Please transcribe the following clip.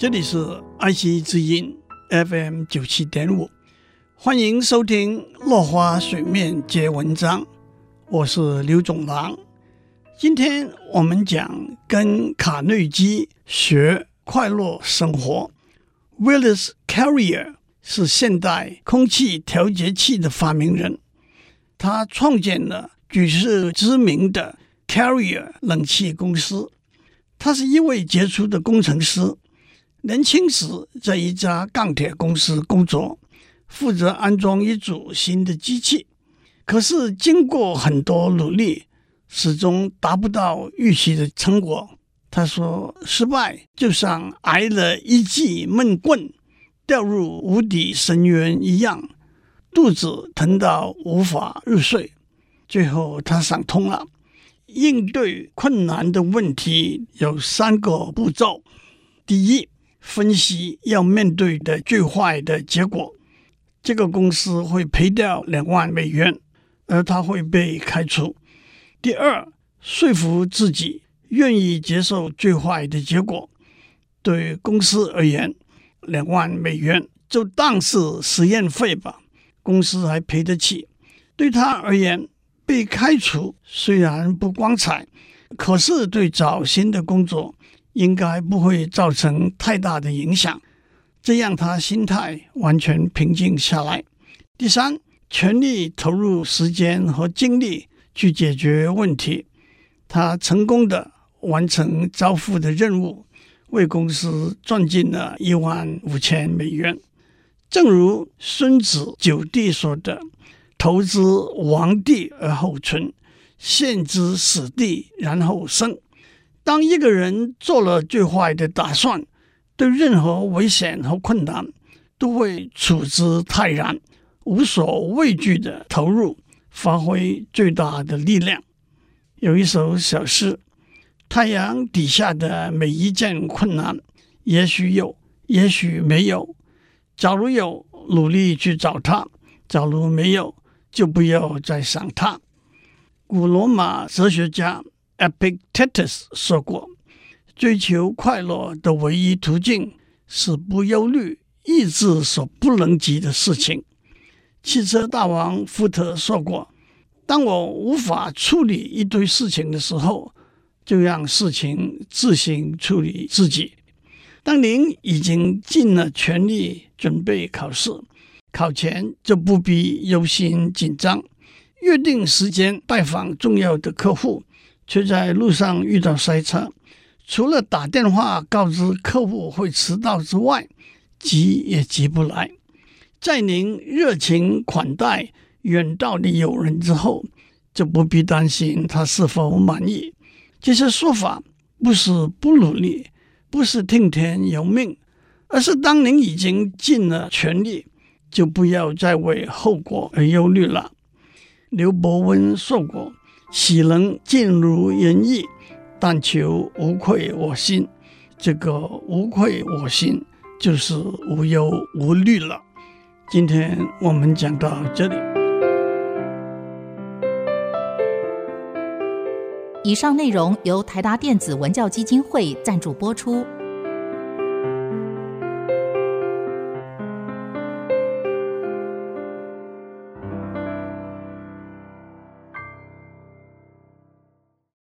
这里是爱惜之音 FM 九七点五，欢迎收听《落花水面皆文章》，我是刘总郎。今天我们讲跟卡内基学快乐生活。Willis Carrier 是现代空气调节器的发明人，他创建了举世知名的 Carrier 冷气公司。他是一位杰出的工程师。年轻时在一家钢铁公司工作，负责安装一组新的机器。可是经过很多努力，始终达不到预期的成果。他说：“失败就像挨了一记闷棍，掉入无底深渊一样，肚子疼到无法入睡。”最后他想通了，应对困难的问题有三个步骤：第一，分析要面对的最坏的结果，这个公司会赔掉两万美元，而他会被开除。第二，说服自己愿意接受最坏的结果。对公司而言，两万美元就当是实验费吧，公司还赔得起。对他而言，被开除虽然不光彩，可是对找新的工作，应该不会造成太大的影响，这让他心态完全平静下来。第三，全力投入时间和精力去解决问题。他成功的完成交付的任务，为公司赚进了一万五千美元。正如孙子九弟说的：“投资亡地而后存，陷之死地然后生。”当一个人做了最坏的打算，对任何危险和困难都会处之泰然，无所畏惧地投入，发挥最大的力量。有一首小诗：太阳底下的每一件困难，也许有，也许没有。假如有，努力去找它；假如没有，就不要再想它。古罗马哲学家。Epictetus 说过：“追求快乐的唯一途径是不忧虑意志所不能及的事情。”汽车大王福特说过：“当我无法处理一堆事情的时候，就让事情自行处理自己。”当您已经尽了全力准备考试，考前就不必忧心紧张，约定时间拜访重要的客户。却在路上遇到塞车，除了打电话告知客户会迟到之外，急也急不来。在您热情款待远道的友人之后，就不必担心他是否满意。这些说法不是不努力，不是听天由命，而是当您已经尽了全力，就不要再为后果而忧虑了。刘伯温说过。岂能尽如人意，但求无愧我心。这个无愧我心，就是无忧无虑了。今天我们讲到这里。以上内容由台达电子文教基金会赞助播出。